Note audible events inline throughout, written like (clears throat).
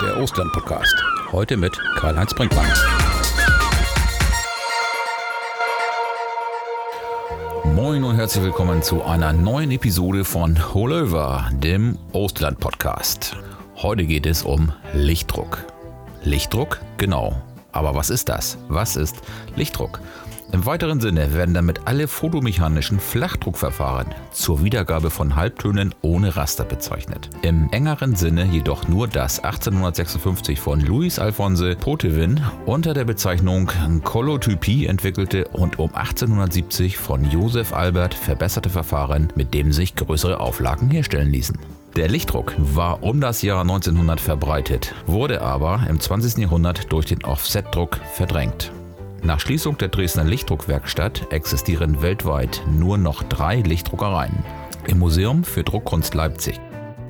der Ostland-Podcast. Heute mit Karl-Heinz Brinkmann. Moin und herzlich willkommen zu einer neuen Episode von Over, dem Ostland-Podcast. Heute geht es um Lichtdruck. Lichtdruck? Genau. Aber was ist das? Was ist Lichtdruck? Im weiteren Sinne werden damit alle fotomechanischen Flachdruckverfahren zur Wiedergabe von Halbtönen ohne Raster bezeichnet. Im engeren Sinne jedoch nur das 1856 von Louis Alphonse Potevin unter der Bezeichnung Kolotypie entwickelte und um 1870 von Joseph Albert verbesserte Verfahren, mit dem sich größere Auflagen herstellen ließen. Der Lichtdruck war um das Jahr 1900 verbreitet, wurde aber im 20. Jahrhundert durch den Offsetdruck verdrängt. Nach Schließung der Dresdner Lichtdruckwerkstatt existieren weltweit nur noch drei Lichtdruckereien. Im Museum für Druckkunst Leipzig,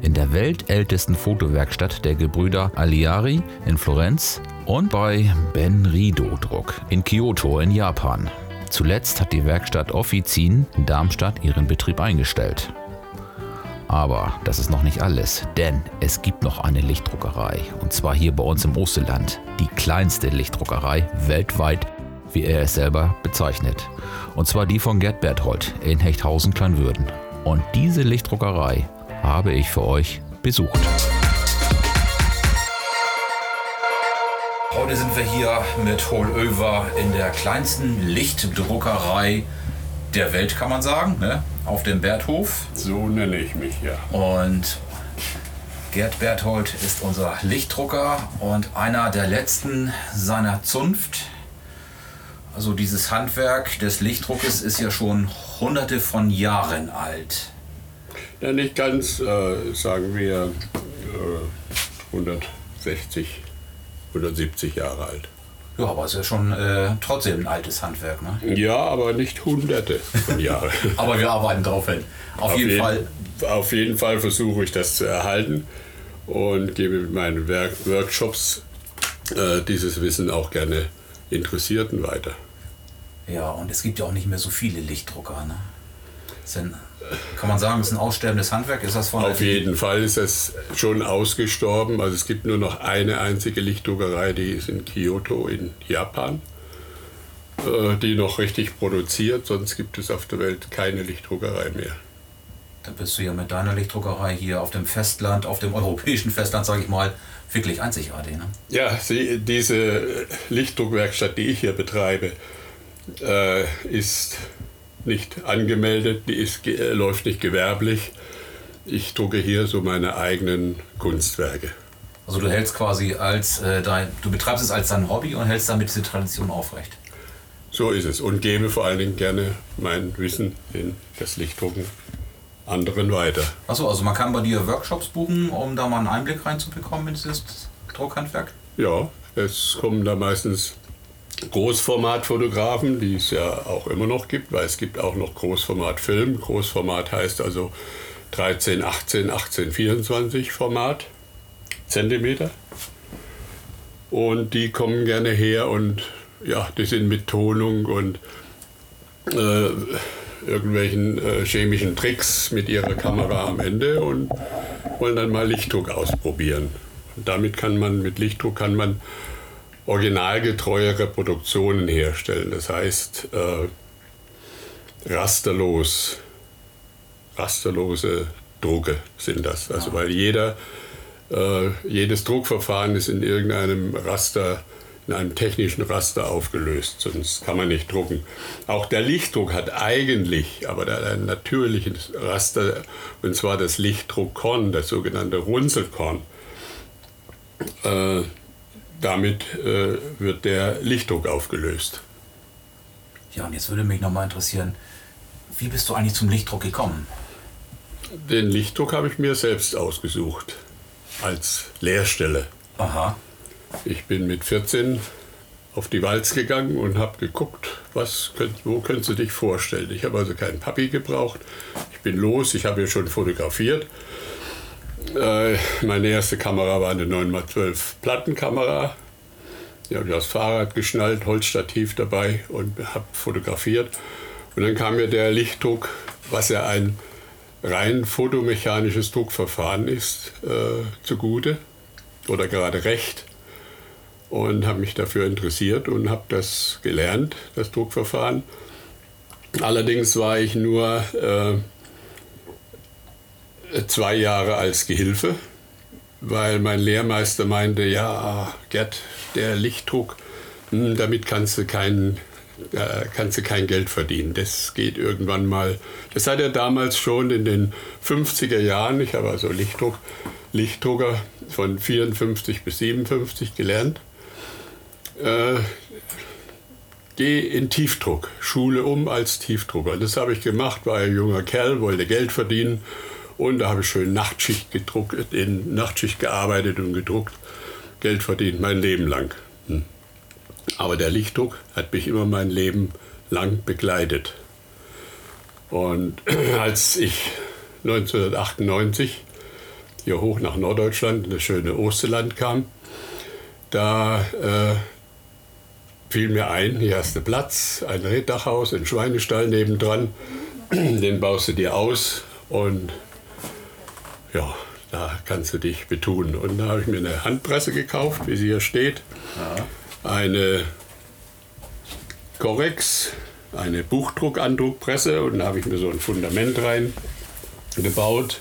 in der weltältesten Fotowerkstatt der Gebrüder Aliari in Florenz und bei Benrido Druck in Kyoto in Japan. Zuletzt hat die Werkstatt Offizin in Darmstadt ihren Betrieb eingestellt. Aber das ist noch nicht alles, denn es gibt noch eine Lichtdruckerei und zwar hier bei uns im Osterland, die kleinste Lichtdruckerei weltweit wie er es selber bezeichnet. Und zwar die von Gerd Berthold in Hechthausen-Kleinwürden. Und diese Lichtdruckerei habe ich für euch besucht. Heute sind wir hier mit Holöver in der kleinsten Lichtdruckerei der Welt, kann man sagen, ne? auf dem Berthof. So nenne ich mich, ja. Und Gerd Berthold ist unser Lichtdrucker und einer der letzten seiner Zunft also dieses Handwerk des Lichtdruckes ist ja schon hunderte von Jahren alt. Ja, nicht ganz, äh, sagen wir äh, 160, 170 Jahre alt. Ja, aber es ist ja schon äh, trotzdem ein altes Handwerk, ne? Ja, aber nicht hunderte von Jahren. (laughs) aber wir arbeiten darauf hin. Auf, auf jeden, jeden, Fall. Auf jeden Fall versuche ich das zu erhalten und gebe mit meinen Werk Workshops äh, dieses Wissen auch gerne Interessierten weiter. Ja, und es gibt ja auch nicht mehr so viele Lichtdrucker. Ne? Ein, kann man sagen, es ist ein aussterbendes Handwerk? Ist das von Auf jeden Fall ist es schon ausgestorben. Also es gibt nur noch eine einzige Lichtdruckerei, die ist in Kyoto in Japan, äh, die noch richtig produziert. Sonst gibt es auf der Welt keine Lichtdruckerei mehr. Da bist du ja mit deiner Lichtdruckerei hier auf dem Festland, auf dem europäischen Festland, sage ich mal, wirklich einzigartig. Ne? Ja, sie, diese Lichtdruckwerkstatt, die ich hier betreibe, äh, ist nicht angemeldet, die ist, äh, läuft nicht gewerblich. Ich drucke hier so meine eigenen Kunstwerke. Also du hältst quasi als äh, dein, du betreibst es als dein Hobby und hältst damit diese Tradition aufrecht. So ist es und gebe vor allen Dingen gerne mein Wissen in das Lichtdrucken anderen weiter. Achso, also man kann bei dir Workshops buchen, um da mal einen Einblick reinzubekommen in dieses Druckhandwerk? Ja, es kommen da meistens Großformatfotografen, die es ja auch immer noch gibt, weil es gibt auch noch Großformatfilm. Großformat heißt also 13, 18, 18, 24 Format, Zentimeter. Und die kommen gerne her und ja, die sind mit Tonung und äh, irgendwelchen äh, chemischen Tricks mit ihrer Kamera am Ende und wollen dann mal Lichtdruck ausprobieren. Und damit kann man, mit Lichtdruck kann man originalgetreue Reproduktionen herstellen. Das heißt, äh, rasterlos, rasterlose Drucke sind das. Also weil jeder, äh, jedes Druckverfahren ist in irgendeinem Raster, in einem technischen Raster aufgelöst, sonst kann man nicht drucken. Auch der Lichtdruck hat eigentlich, aber der hat ein natürliches Raster, und zwar das Lichtdruckkorn, das sogenannte Runzelkorn. Äh, damit äh, wird der Lichtdruck aufgelöst. Ja, und jetzt würde mich nochmal interessieren, wie bist du eigentlich zum Lichtdruck gekommen? Den Lichtdruck habe ich mir selbst ausgesucht, als Lehrstelle. Aha. Ich bin mit 14 auf die Walz gegangen und habe geguckt, was könnt, wo könntest du dich vorstellen. Ich habe also keinen Papi gebraucht. Ich bin los, ich habe ja schon fotografiert meine erste Kamera war eine 9x12 Plattenkamera. Die habe ich aufs Fahrrad geschnallt, Holzstativ dabei und habe fotografiert. Und dann kam mir der Lichtdruck, was ja ein rein fotomechanisches Druckverfahren ist, äh, zugute. oder gerade recht und habe mich dafür interessiert und habe das gelernt, das Druckverfahren. Allerdings war ich nur äh, zwei Jahre als Gehilfe, weil mein Lehrmeister meinte, ja, Gerd, der Lichtdruck, hm, damit kannst du keinen da kannst du kein Geld verdienen. Das geht irgendwann mal. Das hat er damals schon in den 50er Jahren, ich habe also Lichtdruck, Lichtdrucker von 54 bis 57 gelernt. Äh, geh in Tiefdruck, Schule um als Tiefdrucker. Das habe ich gemacht, war ein junger Kerl, wollte Geld verdienen und da habe ich schön Nachtschicht gedruckt, in Nachtschicht gearbeitet und gedruckt, Geld verdient, mein Leben lang. Hm. Aber der Lichtdruck hat mich immer mein Leben lang begleitet. Und (clears throat) als ich 1998 hier hoch nach Norddeutschland in das schöne Osterland kam, da äh, fiel mir ein, hier hast du Platz, ein Reddachhaus, ein Schweinestall nebendran, (clears throat) den baust du dir aus und ja, da kannst du dich betun. Und da habe ich mir eine Handpresse gekauft, wie sie hier steht. Ja. Eine Correx, eine Buchdruckandruckpresse und da habe ich mir so ein Fundament rein gebaut,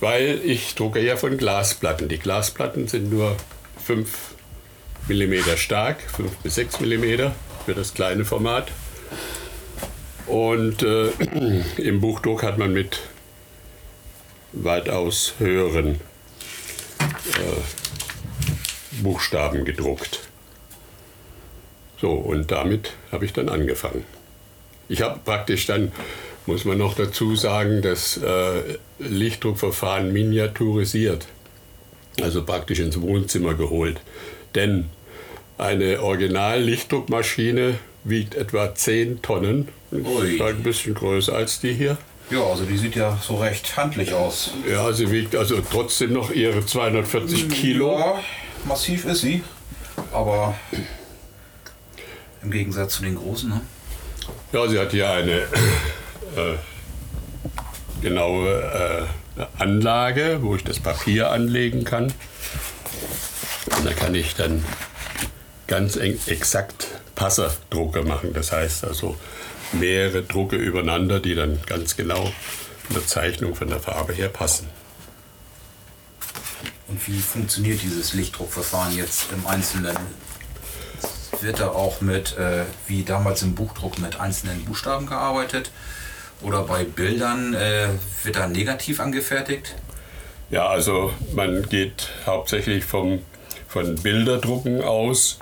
weil ich drucke ja von Glasplatten. Die Glasplatten sind nur 5 mm stark, 5 bis 6 mm für das kleine Format. Und äh, (clears throat) im Buchdruck hat man mit weitaus höheren äh, Buchstaben gedruckt. So, und damit habe ich dann angefangen. Ich habe praktisch dann, muss man noch dazu sagen, das äh, Lichtdruckverfahren miniaturisiert, also praktisch ins Wohnzimmer geholt. Denn eine Original-Lichtdruckmaschine wiegt etwa 10 Tonnen, halt ein bisschen größer als die hier. Ja, also die sieht ja so recht handlich aus. Ja, sie wiegt also trotzdem noch ihre 240 Kilo. Ja, massiv ist sie, aber im Gegensatz zu den großen, ne? Ja, sie hat hier eine äh, genaue äh, Anlage, wo ich das Papier anlegen kann. Und da kann ich dann ganz exakt Passerdrucke machen. Das heißt also, mehrere Drucke übereinander, die dann ganz genau in der Zeichnung von der Farbe her passen. Und wie funktioniert dieses Lichtdruckverfahren jetzt im Einzelnen? Wird da auch mit, äh, wie damals im Buchdruck, mit einzelnen Buchstaben gearbeitet? Oder bei Bildern äh, wird da negativ angefertigt? Ja, also man geht hauptsächlich vom, von Bilderdrucken aus.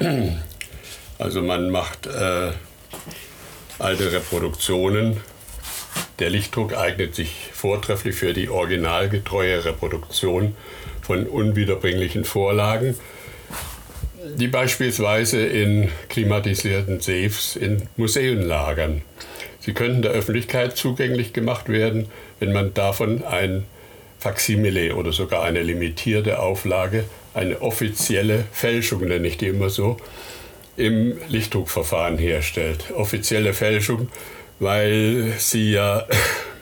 Also man macht äh, alte Reproduktionen. Der Lichtdruck eignet sich vortrefflich für die originalgetreue Reproduktion von unwiederbringlichen Vorlagen, die beispielsweise in klimatisierten Safes in Museen lagern. Sie könnten der Öffentlichkeit zugänglich gemacht werden, wenn man davon ein Faksimile oder sogar eine limitierte Auflage, eine offizielle Fälschung nenne ich die immer so, im Lichtdruckverfahren herstellt. Offizielle Fälschung, weil sie ja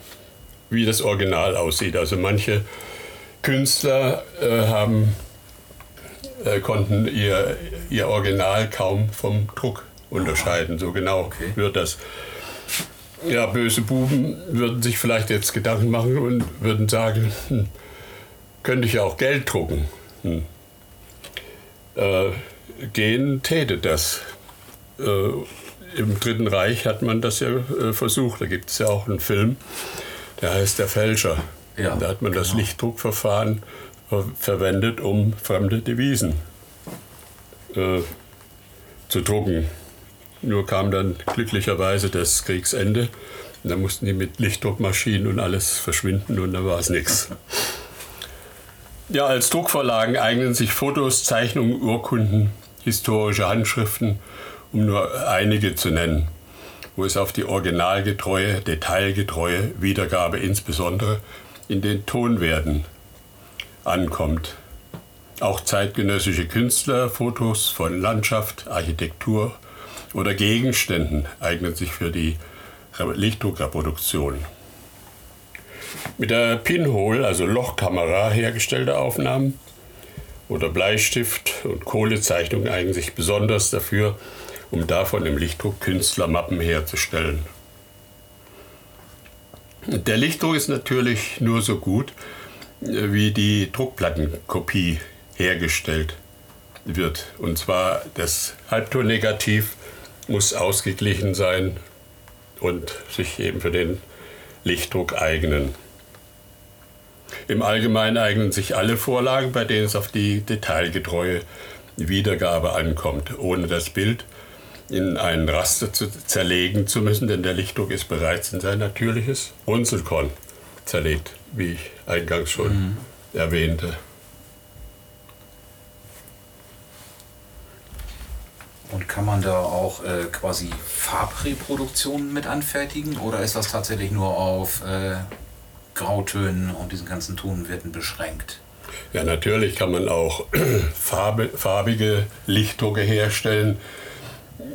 (laughs) wie das Original aussieht. Also manche Künstler äh, haben, äh, konnten ihr, ihr Original kaum vom Druck unterscheiden. So genau okay. wird das. Ja, böse Buben würden sich vielleicht jetzt Gedanken machen und würden sagen, hm, könnte ich ja auch Geld drucken. Hm. Äh, gehen täte das. Äh, Im Dritten Reich hat man das ja äh, versucht. Da gibt es ja auch einen Film, der heißt Der Fälscher. Ja, da hat man genau. das Lichtdruckverfahren verwendet, um fremde Devisen äh, zu drucken. Nur kam dann glücklicherweise das Kriegsende. Und da mussten die mit Lichtdruckmaschinen und alles verschwinden und da war es nichts. Ja, als Druckvorlagen eignen sich Fotos, Zeichnungen, Urkunden, historische Handschriften, um nur einige zu nennen, wo es auf die originalgetreue, detailgetreue Wiedergabe insbesondere in den Tonwerten ankommt. Auch zeitgenössische Künstler, Fotos von Landschaft, Architektur oder Gegenständen eignen sich für die Lichtdruckreproduktion. Mit der Pinhole, also Lochkamera, hergestellte Aufnahmen oder Bleistift und Kohlezeichnung eignen sich besonders dafür, um davon im Lichtdruck Künstlermappen herzustellen. Der Lichtdruck ist natürlich nur so gut, äh, wie die Druckplattenkopie hergestellt wird. Und zwar das Halbtonnegativ muss ausgeglichen sein und sich eben für den Lichtdruck eignen. Im Allgemeinen eignen sich alle Vorlagen, bei denen es auf die detailgetreue Wiedergabe ankommt, ohne das Bild in einen Raster zu zerlegen zu müssen, denn der Lichtdruck ist bereits in sein natürliches Runzelkorn zerlegt, wie ich eingangs schon mhm. erwähnte. Und kann man da auch äh, quasi Farbreproduktionen mit anfertigen oder ist das tatsächlich nur auf äh, Grautönen und diesen ganzen Tonwerten beschränkt? Ja, natürlich kann man auch (clears throat) farbige Lichtdrucke herstellen.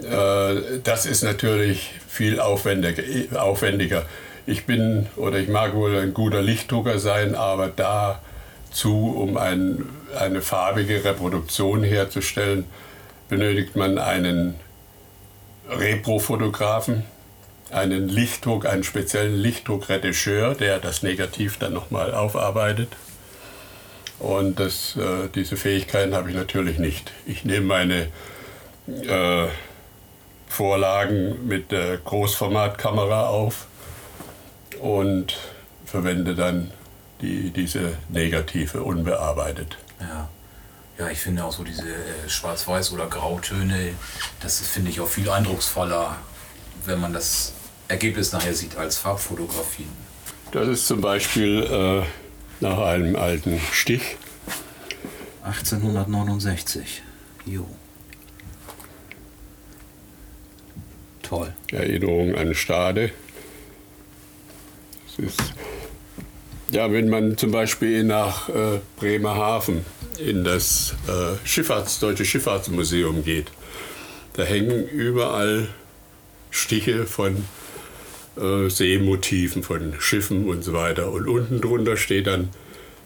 Äh, das ist natürlich viel aufwendiger, aufwendiger. Ich bin oder ich mag wohl ein guter Lichtdrucker sein, aber dazu, um ein, eine farbige Reproduktion herzustellen, benötigt man einen Repro-Fotografen, einen Lichtdruck, einen speziellen Lichtdruckretoucheur, der das Negativ dann nochmal aufarbeitet. Und das, äh, diese Fähigkeiten habe ich natürlich nicht. Ich nehme meine äh, Vorlagen mit der Großformatkamera auf und verwende dann die, diese Negative unbearbeitet. Ja. Ja, ich finde auch so diese äh, Schwarz-Weiß- oder Grautöne, das finde ich auch viel eindrucksvoller, wenn man das Ergebnis nachher sieht als Farbfotografien. Das ist zum Beispiel äh, nach einem alten Stich. 1869. Jo. Toll. Erinnerung an Stade. Das ist, ja, wenn man zum Beispiel nach äh, Bremerhaven in das äh, Schifffahrts-, Deutsche Schifffahrtsmuseum geht, da hängen überall Stiche von äh, Seemotiven, von Schiffen und so weiter. Und unten drunter steht dann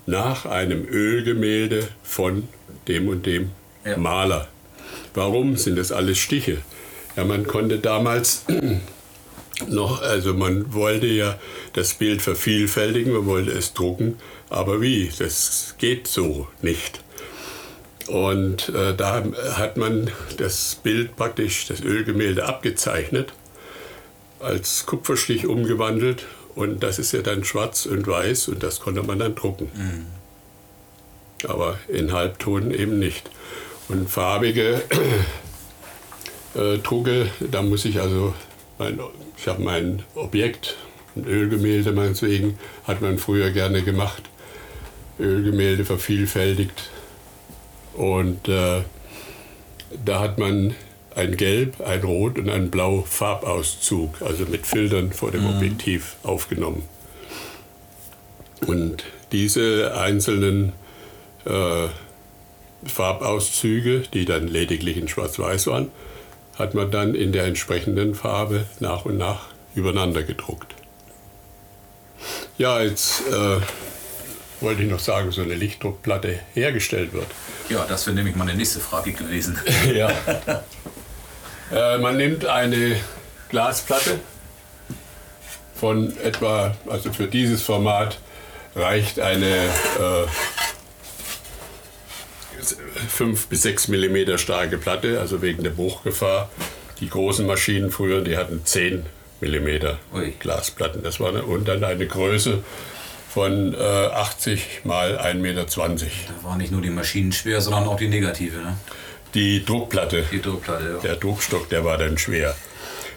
nach einem Ölgemälde von dem und dem ja. Maler. Warum sind das alles Stiche? Ja, man konnte damals (clears throat) noch, also man wollte ja das Bild vervielfältigen, man wollte es drucken, aber wie? Das geht so nicht. Und äh, da hat man das Bild praktisch, das Ölgemälde abgezeichnet, als Kupferstich umgewandelt und das ist ja dann schwarz und weiß und das konnte man dann drucken. Mhm. Aber in Halbton eben nicht. Und farbige äh, Drucke, da muss ich also, mein, ich habe mein Objekt, ein Ölgemälde meinetwegen, hat man früher gerne gemacht. Ölgemälde vervielfältigt. Und äh, da hat man ein Gelb, ein Rot und ein Blau Farbauszug, also mit Filtern vor dem mhm. Objektiv aufgenommen. Und diese einzelnen äh, Farbauszüge, die dann lediglich in Schwarz-Weiß waren, hat man dann in der entsprechenden Farbe nach und nach übereinander gedruckt. Ja, jetzt äh, wollte ich noch sagen, so eine Lichtdruckplatte hergestellt wird. Ja, das wäre nämlich meine nächste Frage gewesen. (laughs) ja. (laughs) Äh, man nimmt eine Glasplatte von etwa, also für dieses Format reicht eine äh, 5 bis 6 mm starke Platte, also wegen der Bruchgefahr. Die großen Maschinen früher, die hatten 10 mm Ui. Glasplatten. Das war eine, und dann eine Größe von äh, 80 mal 1,20 Meter. Da war nicht nur die Maschinen schwer, sondern auch die Negative. Ne? Die Druckplatte. Die Druckplatte, ja. Der Druckstock, der war dann schwer.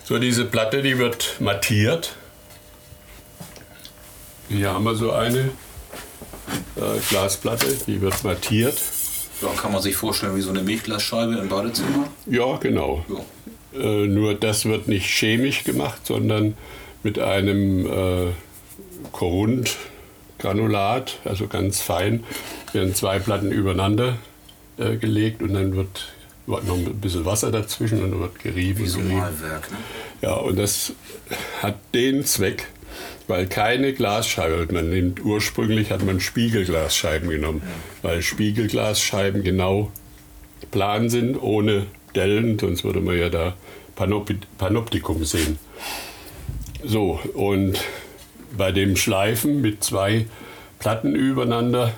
So, diese Platte, die wird mattiert. Hier haben wir so eine äh, Glasplatte, die wird mattiert. Ja, kann man sich vorstellen wie so eine Milchglasscheibe im Badezimmer? Ja, genau. Ja. Äh, nur das wird nicht chemisch gemacht, sondern mit einem äh, Korundgranulat, also ganz fein, werden zwei Platten übereinander äh, gelegt und dann wird, noch ein bisschen Wasser dazwischen und dann wird gerieben. Wie so ein Malwerk. Ne? Ja, und das hat den Zweck, weil keine Glasscheibe, man nimmt ursprünglich hat man Spiegelglasscheiben genommen, weil Spiegelglasscheiben genau plan sind, ohne Dellen, sonst würde man ja da Panoptikum sehen. So, und bei dem Schleifen mit zwei Platten übereinander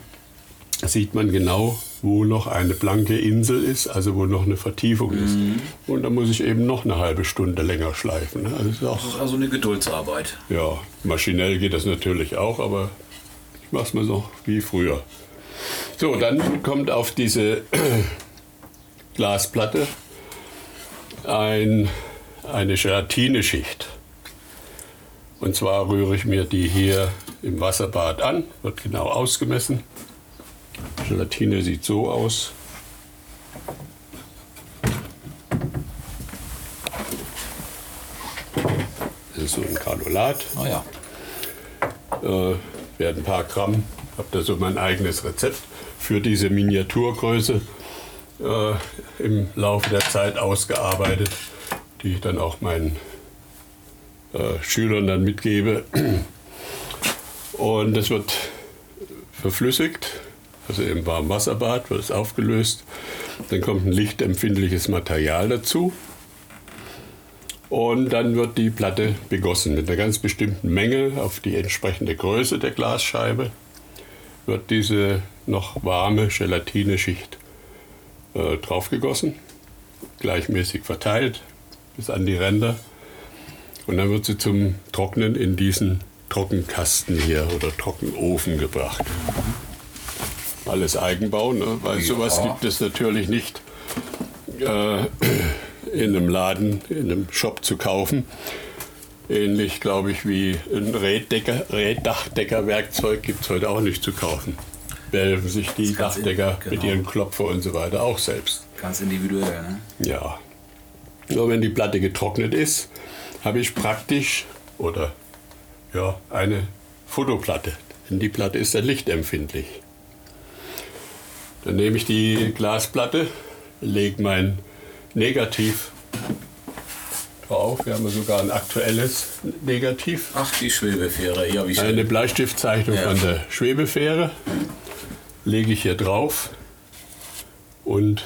sieht man genau, wo noch eine blanke Insel ist, also wo noch eine Vertiefung ist. Mhm. Und da muss ich eben noch eine halbe Stunde länger schleifen. Ne? Also das ist, auch, das ist also eine Geduldsarbeit. Ja, maschinell geht das natürlich auch, aber ich mache es mal so wie früher. So, dann kommt auf diese (clears throat) Glasplatte ein, eine Gelatineschicht. Und zwar rühre ich mir die hier im Wasserbad an, wird genau ausgemessen. Gelatine sieht so aus. Das ist so ein Granulat. Oh ja. Äh, werden ein paar Gramm. Habe da so mein eigenes Rezept für diese Miniaturgröße äh, im Laufe der Zeit ausgearbeitet, die ich dann auch meinen äh, Schülern dann mitgebe. Und das wird verflüssigt, also im Warmwasserbad wird es aufgelöst. Dann kommt ein lichtempfindliches Material dazu. Und dann wird die Platte begossen mit einer ganz bestimmten Menge auf die entsprechende Größe der Glasscheibe. Wird diese noch warme Gelatineschicht äh, draufgegossen, gleichmäßig verteilt bis an die Ränder. Und dann wird sie zum Trocknen in diesen Trockenkasten hier oder Trockenofen gebracht. Alles Eigenbau, ne? weil ja. sowas gibt es natürlich nicht äh, (clears throat) in einem Laden, in einem Shop zu kaufen. Ähnlich, glaube ich, wie ein Räddecker, Räddachdeckerwerkzeug gibt es heute auch nicht zu kaufen. Belfen sich die Dachdecker genau. mit ihren Klopfer und so weiter auch selbst. Ganz individuell, ne? Ja. Nur wenn die Platte getrocknet ist, habe ich praktisch oder ja, eine Fotoplatte. Denn die Platte ist dann lichtempfindlich. Dann nehme ich die Glasplatte, lege mein Negativ drauf. Wir haben sogar ein aktuelles Negativ. Ach, die Schwebefähre. Ja, wie Eine Bleistiftzeichnung ja. von der Schwebefähre lege ich hier drauf und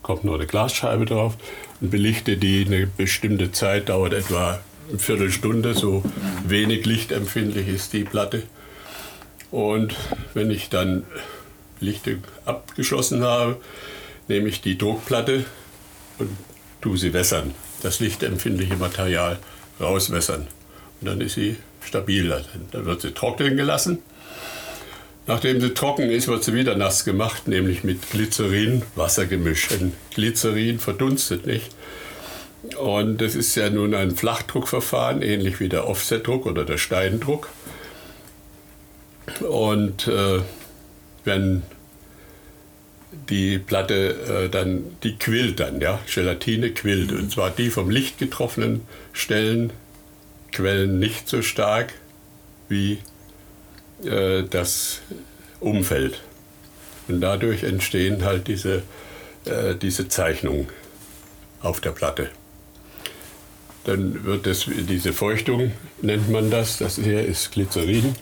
kommt noch eine Glasscheibe drauf und belichte die eine bestimmte Zeit, dauert etwa eine Viertelstunde, so wenig lichtempfindlich ist die Platte. Und wenn ich dann Lichte abgeschossen habe, nehme ich die Druckplatte und tue sie wässern, das lichtempfindliche Material rauswässern. Und dann ist sie stabiler. Dann wird sie trocknen gelassen Nachdem sie trocken ist, wird sie wieder nass gemacht, nämlich mit Glycerin, Wassergemisch. Denn Glycerin verdunstet nicht. Und das ist ja nun ein Flachdruckverfahren, ähnlich wie der Offsetdruck oder der Steindruck. Und äh, wenn die Platte äh, dann, die quillt dann, ja, Gelatine quillt. Und zwar die vom Licht getroffenen Stellen quellen nicht so stark wie äh, das Umfeld. Und dadurch entstehen halt diese, äh, diese Zeichnungen auf der Platte. Dann wird es, diese Feuchtung nennt man das, das hier ist Glycerin,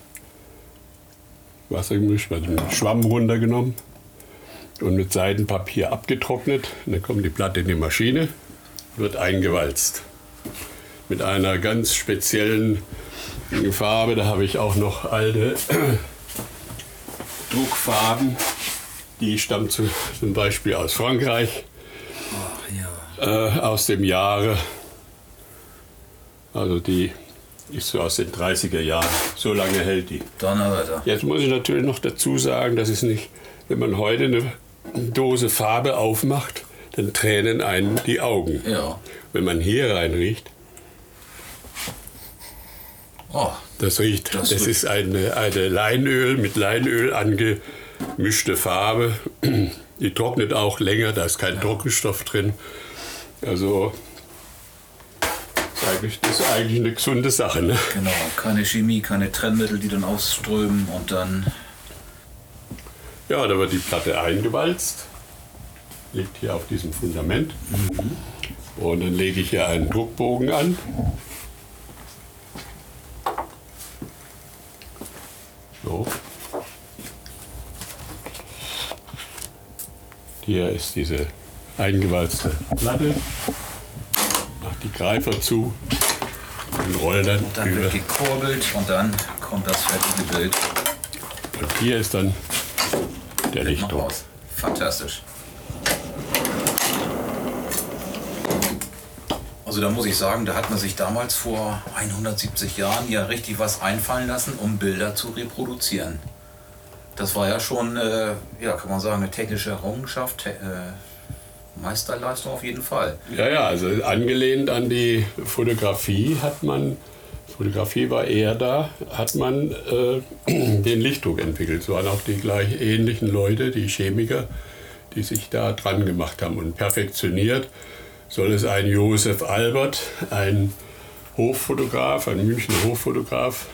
Wassergemisch, mit einem Schwamm runtergenommen und mit Seidenpapier abgetrocknet. Und dann kommt die Platte in die Maschine, wird eingewalzt. Mit einer ganz speziellen Farbe. Da habe ich auch noch alte (clears throat) Druckfarben. Die stammt zum Beispiel aus Frankreich. Ach, ja. äh, aus dem Jahre. Also die ist so aus den 30er Jahren. So lange hält die. Donnerwetter. Jetzt muss ich natürlich noch dazu sagen, dass es nicht, wenn man heute eine Dose Farbe aufmacht, dann tränen einen die Augen. Ja. Wenn man hier reinriecht, Oh, das riecht. Das, das ist eine, eine Leinöl mit Leinöl angemischte Farbe. Die trocknet auch länger, da ist kein ja. Trockenstoff drin. Also das ist eigentlich eine gesunde Sache. Ne? Genau, keine Chemie, keine Trennmittel, die dann ausströmen und dann. Ja, da wird die Platte eingewalzt, liegt hier auf diesem Fundament. Mhm. Und dann lege ich hier einen Druckbogen an So. Hier ist diese eingewalzte Platte. Die Greifer zu und roll dann, Dann über. wird gekurbelt und dann kommt das fertige Bild Und hier ist dann der Lichtdruck. Fantastisch. Also da muss ich sagen, da hat man sich damals vor 170 Jahren ja richtig was einfallen lassen, um Bilder zu reproduzieren. Das war ja schon, äh, ja, kann man sagen, eine technische Errungenschaft, te äh, Meisterleistung auf jeden Fall. Ja, ja, also angelehnt an die Fotografie hat man, Fotografie war eher da, hat man äh, (clears throat) den Lichtdruck entwickelt. Es waren auch die gleich ähnlichen Leute, die Chemiker, die sich da dran gemacht haben und perfektioniert. Soll es ein Josef Albert, ein Hochfotograf, ein Münchner Hochfotograf,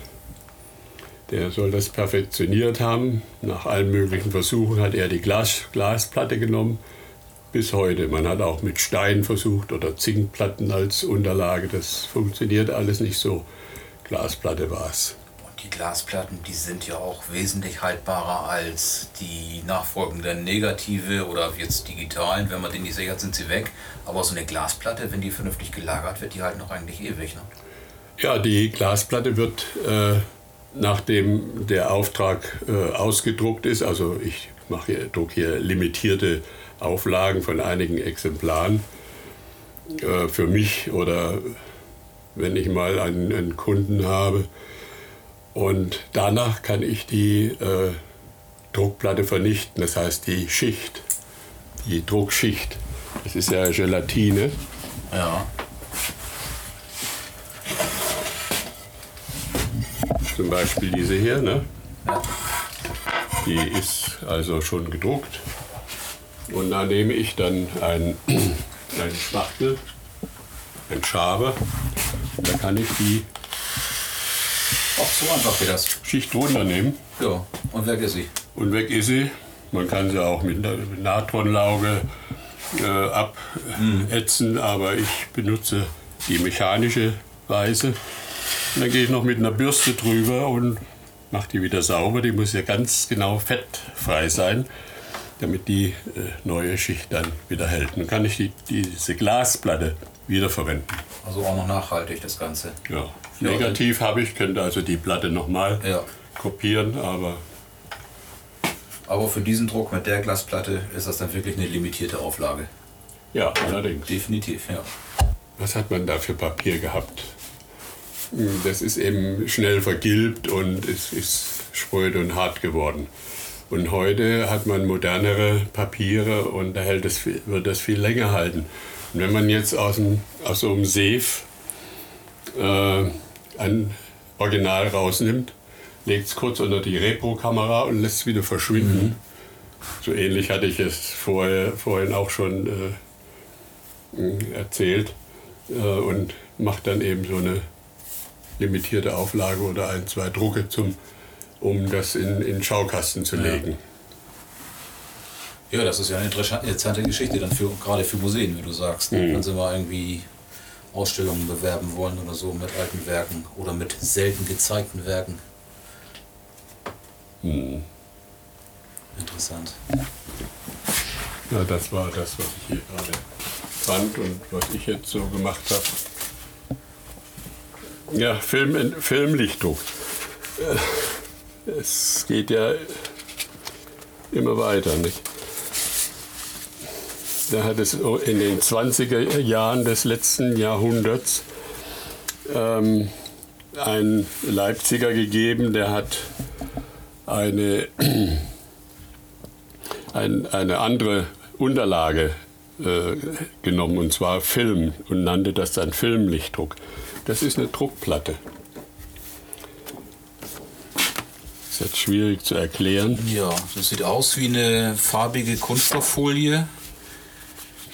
der soll das perfektioniert haben. Nach allen möglichen Versuchen hat er die Glas, Glasplatte genommen bis heute. Man hat auch mit Stein versucht oder Zinkplatten als Unterlage. Das funktioniert alles nicht so. Glasplatte war es. Und die Glasplatten, die sind ja auch wesentlich haltbarer als die nachfolgenden Negative oder jetzt digitalen. Wenn man denen nicht sichert, sind sie weg. Aber so eine Glasplatte, wenn die vernünftig gelagert wird, die halten noch eigentlich ewig. Ne? Ja, die Glasplatte wird, äh, nachdem der Auftrag äh, ausgedruckt ist, also ich mache hier, druck hier limitierte Auflagen von einigen Exemplaren äh, für mich oder wenn ich mal einen, einen Kunden habe. Und danach kann ich die äh, Druckplatte vernichten, das heißt die Schicht, die Druckschicht. Das ist ja Gelatine. Ja. Zum Beispiel diese hier, ne? Ja. Die ist also schon gedruckt. Und da nehme ich dann einen, (clears throat) einen Spachtel, einen Schaber. Und da kann ich die Auch so einfach geht das. Schicht runternehmen Ja, und weg ist sie. und weg ist sie. Man kann sie auch mit einer Natronlauge äh, abätzen, aber ich benutze die mechanische Weise. Und dann gehe ich noch mit einer Bürste drüber und mache die wieder sauber. Die muss ja ganz genau fettfrei sein, damit die äh, neue Schicht dann wieder hält. Dann kann ich die, diese Glasplatte wiederverwenden. Also auch noch nachhaltig das Ganze. Ja. Negativ habe ich, könnte also die Platte nochmal Ja. kopieren, aber Aber für diesen Druck mit der Glasplatte ist das dann wirklich eine limitierte Auflage. ja, allerdings. Definitiv, ja. Was hat man da für Papier gehabt? Hm, Das ist eben schnell vergilbt und es ist spröde und hart geworden. Und heute hat man modernere Papiere und da hält viel- wird das viel länger halten. Und wenn man jetzt aus, dem, aus so einem Safe äh, ein Original rausnimmt, legt es kurz unter die Repro-Kamera und lässt es wieder verschwinden. So ähnlich hatte ich es vorher, vorhin auch schon äh, erzählt äh, und macht dann eben so eine limitierte Auflage oder ein, zwei Drucke, zum, um das in, in den Schaukasten zu legen. Ja, das ist ja eine interessa- interessante Geschichte dann für, gerade für Museen, wie du sagst. Mhm. Wenn sie mal irgendwie Ausstellungen bewerben wollen oder so mit alten Werken oder mit selten gezeigten Werken. Mhm. Interessant. Ja, das war das, was ich hier gerade fand und was ich jetzt so gemacht habe. Ja, Film, Filmlichtdruck. Es geht ja immer weiter, nicht? Da hat es in den 20er Jahren des letzten Jahrhunderts ähm, einen Leipziger gegeben, der hat eine (clears throat) ein, eine andere Unterlage äh, genommen, und zwar Film, und nannte das dann Filmlichtdruck. Das ist eine Druckplatte. Ist jetzt schwierig zu erklären. Ja, das sieht aus wie eine farbige Kunststofffolie.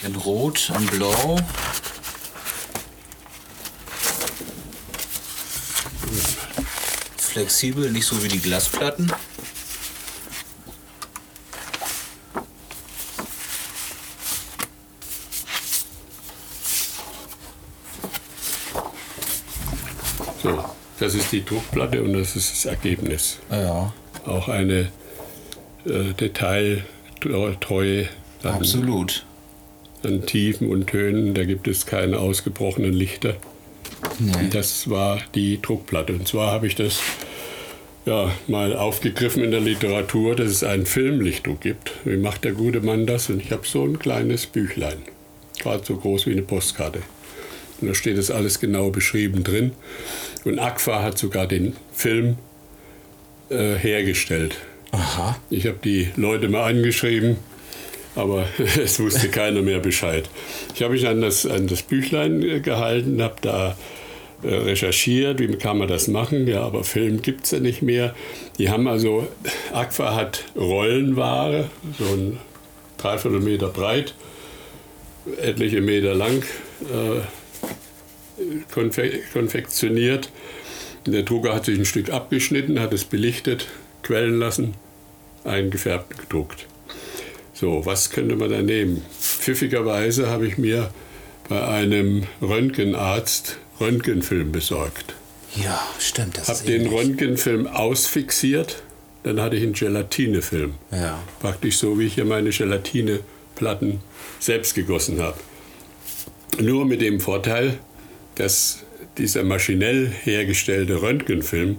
In Rot, in Blau. Flexibel, nicht so wie die Glasplatten. So, das ist die Druckplatte und das ist das Ergebnis. Ja. auch eine äh, Detailtreue an, Absolut. an Tiefen und Tönen. Da gibt es keine ausgebrochenen Lichter. Nee. Das war die Druckplatte. Und zwar habe ich das ja, mal aufgegriffen in der Literatur, dass es einen Filmlichtdruck gibt. Wie macht der gute Mann das? Und ich habe so ein kleines Büchlein, gerade so groß wie eine Postkarte. Und da steht das alles genau beschrieben drin. Und Agfa hat sogar den Film äh, hergestellt. Aha. Ich habe die Leute mal angeschrieben, aber (laughs) es wusste keiner mehr Bescheid. Ich habe mich an das, an das Büchlein äh, gehalten, habe da äh, recherchiert, wie kann man das machen. Ja, aber Film gibt es ja nicht mehr. Die haben also, Aqua hat Rollenware, so ein Dreiviertel Meter breit, etliche Meter lang, äh, konfe konfektioniert. Der Drucker hat sich ein Stück abgeschnitten, hat es belichtet, quellen lassen, eingefärbt, gedruckt. So, was könnte man da nehmen? Pfiffigerweise habe ich mir bei einem Röntgenarzt Röntgenfilm besorgt. Ja, stimmt. Das Habe den. Röntgenfilm ausfixiert, dann hatte ich einen Gelatinefilm. Ja. Praktisch so, wie ich hier meine Gelatineplatten selbst gegossen habe. Nur mit dem Vorteil, dass dieser maschinell hergestellte Röntgenfilm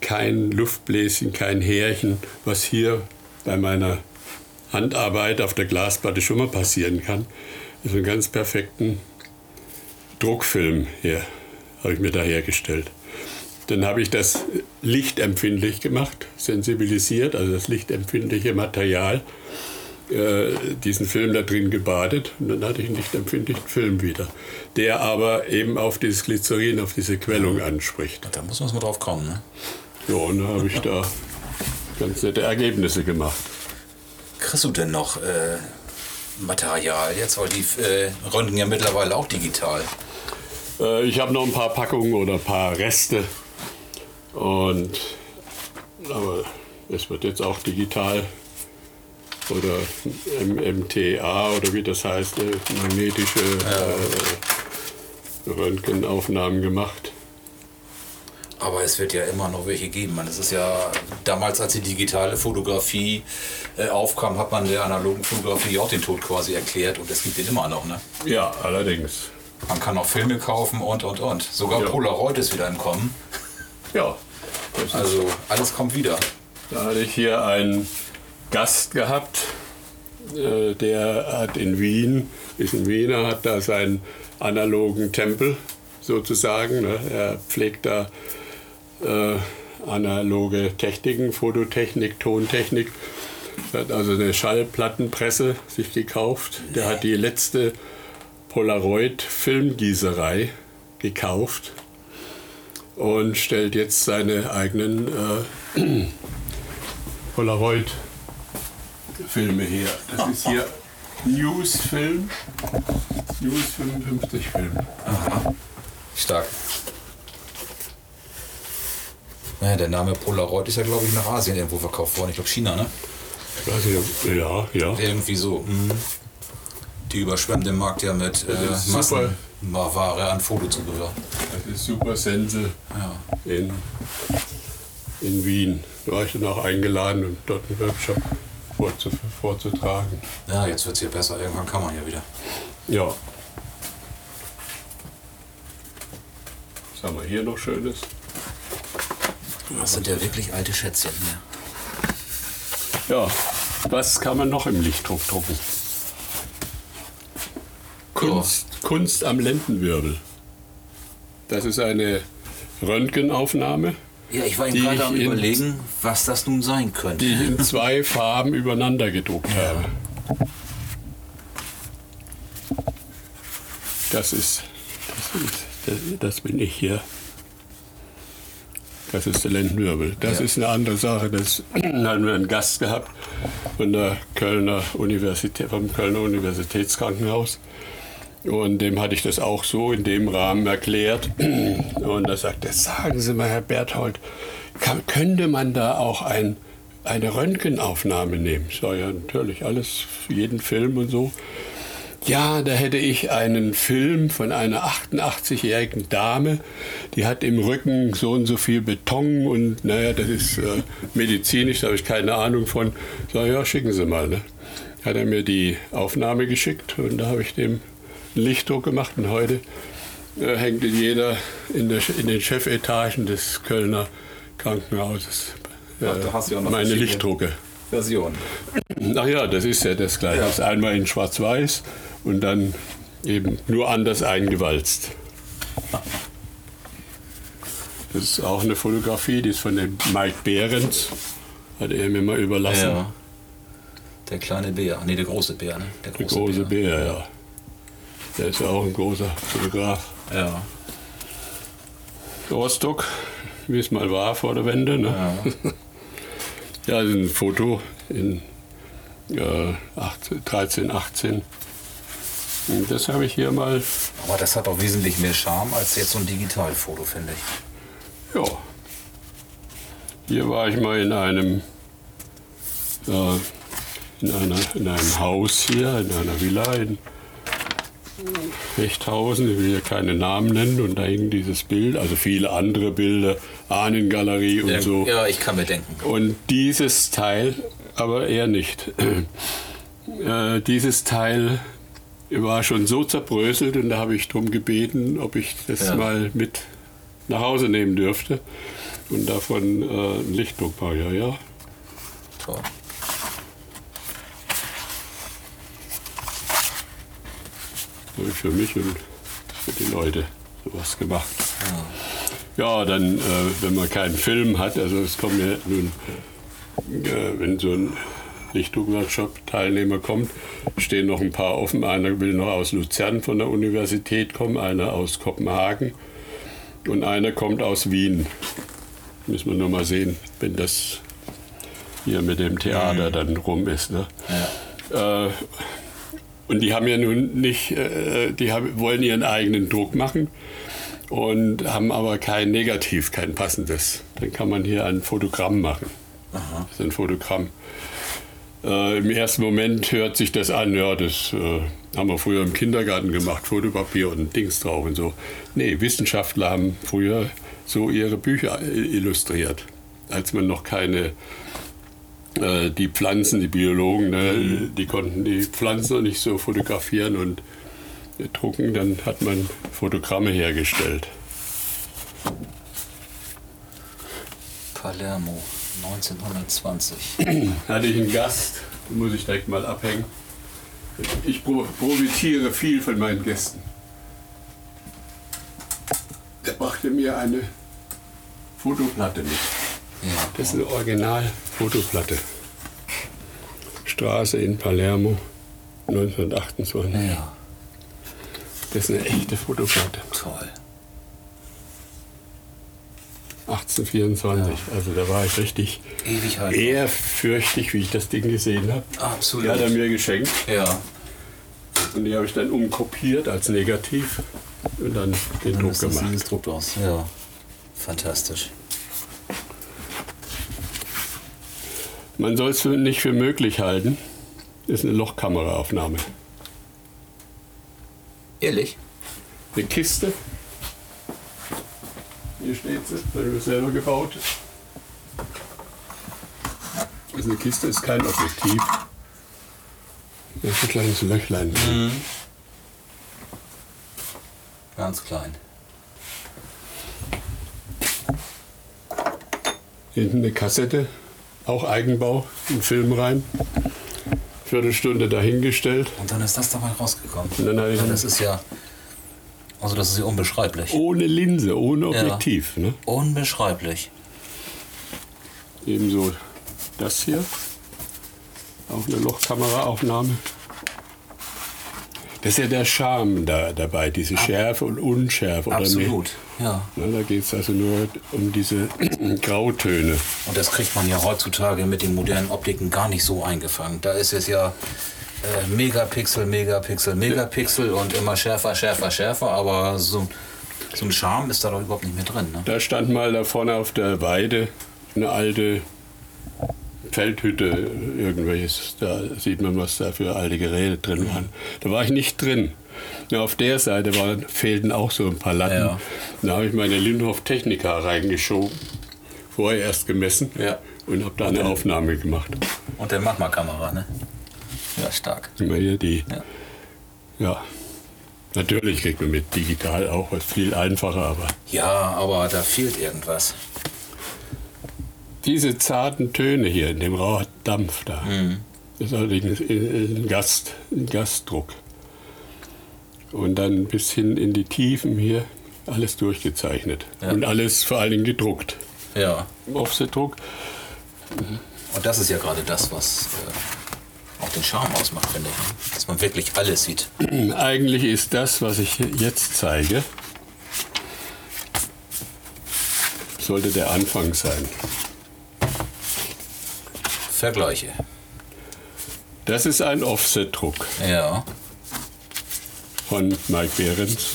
kein Luftbläschen, kein Härchen, was hier bei meiner Handarbeit auf der Glasplatte schon mal passieren kann, also einen ganz perfekten Druckfilm hier habe ich mir da hergestellt. Dann habe ich das lichtempfindlich gemacht, sensibilisiert, also das lichtempfindliche Material, äh, diesen Film da drin gebadet und dann hatte ich einen lichtempfindlichen Film wieder, der aber eben auf dieses Glycerin, auf diese Quellung anspricht. Da muss man mal drauf kommen, ne? Ja, und da habe ich da ganz nette Ergebnisse gemacht. Kriegst du denn noch äh, Material jetzt? Weil die äh, röntgen ja mittlerweile auch digital. Äh, ich habe noch ein paar Packungen oder ein paar Reste. Und aber es wird jetzt auch digital oder MTA oder wie das heißt, äh, magnetische äh, Röntgenaufnahmen gemacht. Aber es wird ja immer noch welche geben. Man, es ist ja damals, als die digitale Fotografie äh, aufkam, hat man der analogen Fotografie auch den Tod quasi erklärt und es gibt den immer noch. Ne? Ja, allerdings. Man kann auch Filme kaufen und und und. Sogar Ja. Polaroid ist wieder im Kommen. Ja, Also alles kommt wieder. Da hatte ich hier einen Gast gehabt, äh, der hat in Wien, ist ein Wiener, hat da seinen analogen Tempel sozusagen. Ne? Er pflegt da äh, analoge Techniken, Fototechnik, Tontechnik. Er hat also eine Schallplattenpresse sich gekauft. Der hat die letzte Polaroid-Filmgießerei gekauft und stellt jetzt seine eigenen äh, (clears throat) Polaroid-Filme her. Das ist hier News-Film, News 55 Film. Stark. Naja, der Name Polaroid ist ja, glaube ich, nach Asien irgendwo verkauft worden. Ich glaube China, ne? Ich, ja, ja. Irgendwie so. Mhm. Die überschwemmen den Markt ja mit äh. Massenware an Fotozubehör. Das ist Super Sense Ja. in, in Wien. Da war ich dann auch eingeladen und dort einen Workshop vorzutragen. ja, jetzt wird es hier besser. Irgendwann kann man ja wieder. Ja. Was haben wir hier noch Schönes? Das sind ja wirklich alte Schätzchen hier. Ja, was kann man noch im Lichtdruck drucken? Kunst, Kunst am Lendenwirbel. Das ist eine Röntgenaufnahme, Ja, ich war eben gerade am in- überlegen, was das nun sein könnte. die ich in zwei Farben übereinander gedruckt habe. Das ist, das ist, das, das bin ich hier. Das ist der Lendenwirbel. Das Ja. ist eine andere Sache. Das (clears throat) hatten wir einen Gast gehabt von der Kölner Universität, vom Kölner Universitätskrankenhaus. Und dem hatte ich das auch so in dem Rahmen erklärt. (clears throat) Und er sagte, sagen Sie mal, Herr Berthold, kann, könnte man da auch ein, eine Röntgenaufnahme nehmen? Ich sage, ja, natürlich, alles, jeden Film und so. Ja, da hätte ich einen Film von einer 88-jährigen Dame, die hat im Rücken so und so viel Beton und naja, das ist äh, medizinisch, da habe ich keine Ahnung von. Sag ja, schicken Sie mal. Ne? Hat er mir die Aufnahme geschickt und da habe ich dem Lichtdruck gemacht und heute äh, hängt in jeder, in, der, in den Chefetagen des Kölner Krankenhauses äh, Ach, ja noch meine Lichtdrucke. Version. Ach ja, das ist ja das Gleiche. Ja. Das ist einmal in Schwarz-Weiß und dann eben nur anders eingewalzt. Das ist auch eine Fotografie, die ist von dem Mike Behrens. Hat er mir mal überlassen. Ja. Der kleine Bär. Nee, der große Bär, ne? Der Der große Bär, ja. Der ist ja auch ein großer Fotograf. Ja. Rostock, wie es mal war vor der Wende. Ne? ja. (laughs) Ja, das ist ein Foto in äh, 18, 13, 18. Und das habe ich hier mal, Aber das hat auch wesentlich mehr Charme als jetzt so ein Digitalfoto, finde ich. ja. Hier war ich mal in einem, äh, in, einer, in einem Haus hier, in einer Villa in Fechthausen. Ich will hier keine Namen nennen. Und da hing dieses Bild, also viele andere Bilder, Ahnengalerie und so. Ja, ich kann mir denken. Und dieses Teil, aber eher nicht. Äh, dieses Teil war schon so zerbröselt und da habe ich darum gebeten, ob ich das Ja. mal mit nach Hause nehmen dürfte. Und davon äh, ein Lichtdruck war ja, ja. Toll. Habe ich für mich und für die Leute sowas gemacht. Ja, dann, äh, wenn man keinen Film hat, also es kommen ja nun, äh, wenn so ein Lichtdruck-Workshop-Teilnehmer kommt, stehen noch ein paar offen. Einer will noch aus Luzern von der Universität kommen, einer aus Kopenhagen und einer kommt aus Wien. Müssen wir nur mal sehen, wenn das hier mit dem Theater dann rum ist. Ne? Äh, und die haben ja nun nicht, äh, die haben, wollen ihren eigenen Druck machen und haben aber kein Negativ, kein passendes. Dann kann man hier ein Fotogramm machen. Das ist ein Fotogramm. Äh, Im ersten Moment hört sich das an, ja, das äh, haben wir früher im Kindergarten gemacht, Fotopapier und Dings drauf und so. Nee, Wissenschaftler haben früher so ihre Bücher äh, illustriert, als man noch keine äh, die Pflanzen, die Biologen, ne, die konnten die Pflanzen noch nicht so fotografieren und drucken, dann hat man Fotogramme hergestellt. Palermo, 1920. (clears throat) Hatte ich einen Gast, den muss ich direkt mal abhängen. Ich pro- profitiere viel von meinen Gästen. Der brachte mir eine Fotoplatte mit. Ja. Das ist eine Original-Fotoplatte. Straße in Palermo, 1928. ja, Das ist eine echte Fotoplatte. toll. 1824. Also da war ich richtig Ewig halt. ehrfürchtig, wie ich das Ding gesehen habe. Absolut. Die hat er mir geschenkt Ja, und die habe ich dann umkopiert als Negativ und dann den dann Druck gemacht. Druck aus. Ja, fantastisch. Man soll es nicht für möglich halten. Das ist eine Lochkameraaufnahme. Ehrlich? Eine Kiste. Hier steht sie, ich mir selber gebaut. Das ist eine Kiste, ist kein Objektiv. Da ist ein kleines Löchlein drin. Ganz klein. Hinten eine Kassette, auch Eigenbau, einen Film rein. Viertelstunde dahingestellt. Und dann ist das dabei rausgekommen. Und dann ich Ja, das ist ja. Also, das ist ja unbeschreiblich. ohne Linse, ohne Ja. Objektiv. Ne? Unbeschreiblich. Ebenso das hier. Auch eine Lochkameraaufnahme. Das ist ja der Charme da, dabei, diese Schärfe und Unschärfe. Oder Absolut. Ja. Da geht es also nur um diese (clears throat) Grautöne. Und das kriegt man ja heutzutage mit den modernen Optiken gar nicht so eingefangen. Da ist es ja äh, Megapixel, Megapixel, Megapixel und immer schärfer, schärfer, schärfer. Aber so, so ein Charme ist da doch überhaupt nicht mehr drin. Ne? Da stand mal da vorne auf der Weide eine alte Feldhütte, irgendwelches, da sieht man, was da für alte Geräte drin waren. Da war ich nicht drin. Ja, auf der Seite waren, fehlten auch so ein paar Latten. Ja. Da habe ich meine Lindhoff Technica reingeschoben, vorher erst gemessen Ja. und habe da eine Aufnahme gemacht. Und der Magma-Kamera, ne? Ja, stark. Immer hier die, Ja. ja. Natürlich kriegt man mit digital auch was viel einfacher, aber Ja, aber da fehlt irgendwas. diese zarten Töne hier in dem rauen Dampf da, das ist allerdings ein, Gast, ein Gastdruck. Und dann bis hin in die Tiefen hier alles durchgezeichnet. Ja. Und alles vor allen Dingen gedruckt. Ja. Offsetdruck. Und das ist ja gerade das, was äh, auch den Charme ausmacht, finde ich. Dass man wirklich alles sieht. (clears throat) Eigentlich ist das, was ich jetzt zeige, sollte der Anfang sein. Vergleiche. Das ist ein Offsetdruck Ja. Von Mike Behrens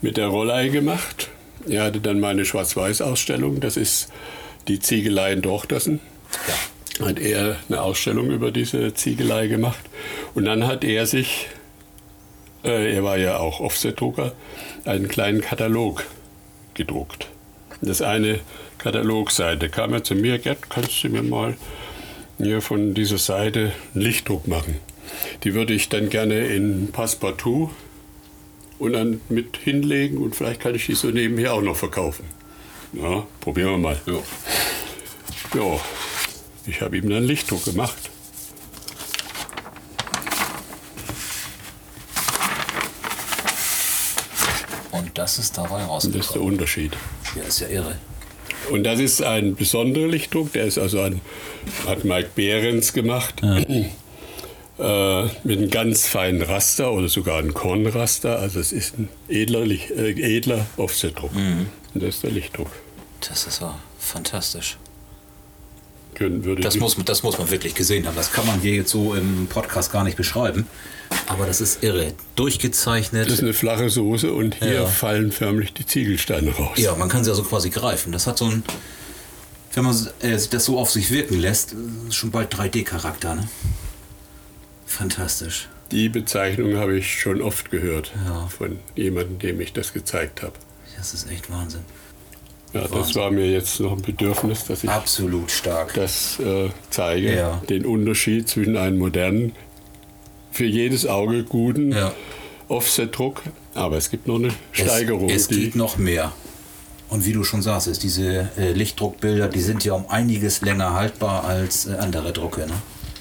mit der Rollei gemacht. Er hatte dann meine Schwarz-Weiß-Ausstellung, das ist die Ziegelei in Dorchtersen. Ja. Hat er eine Ausstellung über diese Ziegelei gemacht. Und dann hat er sich, äh, er war ja auch Offsetdrucker, einen kleinen Katalog gedruckt. Das eine Katalogseite kam er zu mir, Gerd, kannst du mir mal hier von dieser Seite einen Lichtdruck machen? Die würde ich dann gerne in Passepartout und dann mit hinlegen und vielleicht kann ich die so nebenher auch noch verkaufen. Ja, probieren wir mal. ja. Ja, ich habe ihm dann Lichtdruck gemacht. Und das ist dabei Und das ist der rausgekommen. Unterschied. Ja, ist ja irre. Und das ist ein besonderer Lichtdruck, der ist also ein, hat Mike Behrens gemacht, (clears throat) äh, mit einem ganz feinen Raster oder sogar ein Kornraster. Also es ist ein edler, äh, edler Offsetdruck. Und das ist der Lichtdruck. Das ist ja fantastisch. Das muss, man- das muss man wirklich gesehen haben. Das kann man hier jetzt so im Podcast gar nicht beschreiben. Aber das ist irre. Durchgezeichnet. das ist eine flache Soße und hier Ja. fallen förmlich die Ziegelsteine raus. Ja, man kann sie also quasi greifen. Das hat so ein, wenn man äh, das so auf sich wirken lässt, äh, schon bald 3D-Charakter, ne? Fantastisch. Die Bezeichnung habe ich schon oft gehört Ja. von jemandem, dem ich das gezeigt habe. Das ist echt Wahnsinn. Ja, das Wahnsinn. war mir jetzt noch ein Bedürfnis, dass ich Absolut stark. das äh, zeige. Ja. Den Unterschied zwischen einem modernen, für jedes Auge guten Ja. Offset-Druck. Aber es gibt noch eine Steigerung. Es, es geht noch mehr. Und wie du schon sagst, ist diese äh, Lichtdruckbilder, die sind ja um einiges länger haltbar als äh, andere Drucke. Ne?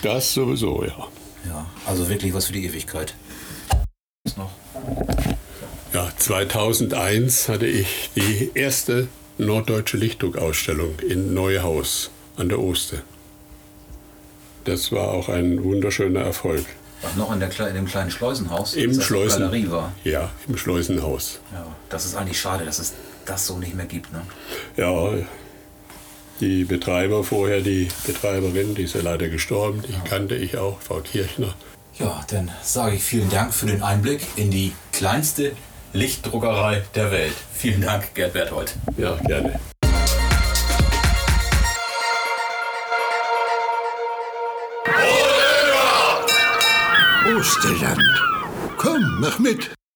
das sowieso, ja. Ja, also wirklich was für die Ewigkeit. Ist noch. Ja, 2001 hatte ich die erste norddeutsche Lichtdruckausstellung in Neuhaus an der Oste. Das war auch ein wunderschöner Erfolg. Was noch in, der, in dem kleinen Schleusenhaus, Im das Schleusen. Galerie war. Ja, im Schleusenhaus. Ja, das ist eigentlich schade, dass es das so nicht mehr gibt. Ne? Ja, die Betreiber vorher, die Betreiberin, die ist ja leider gestorben, die kannte ich auch, Frau Kirchner. Ja, dann sage ich vielen Dank für den Einblick in die kleinste Lichtdruckerei der Welt. Vielen Dank, Gerd Berthold. Ja, gerne. Osterland. Komm, mach mit.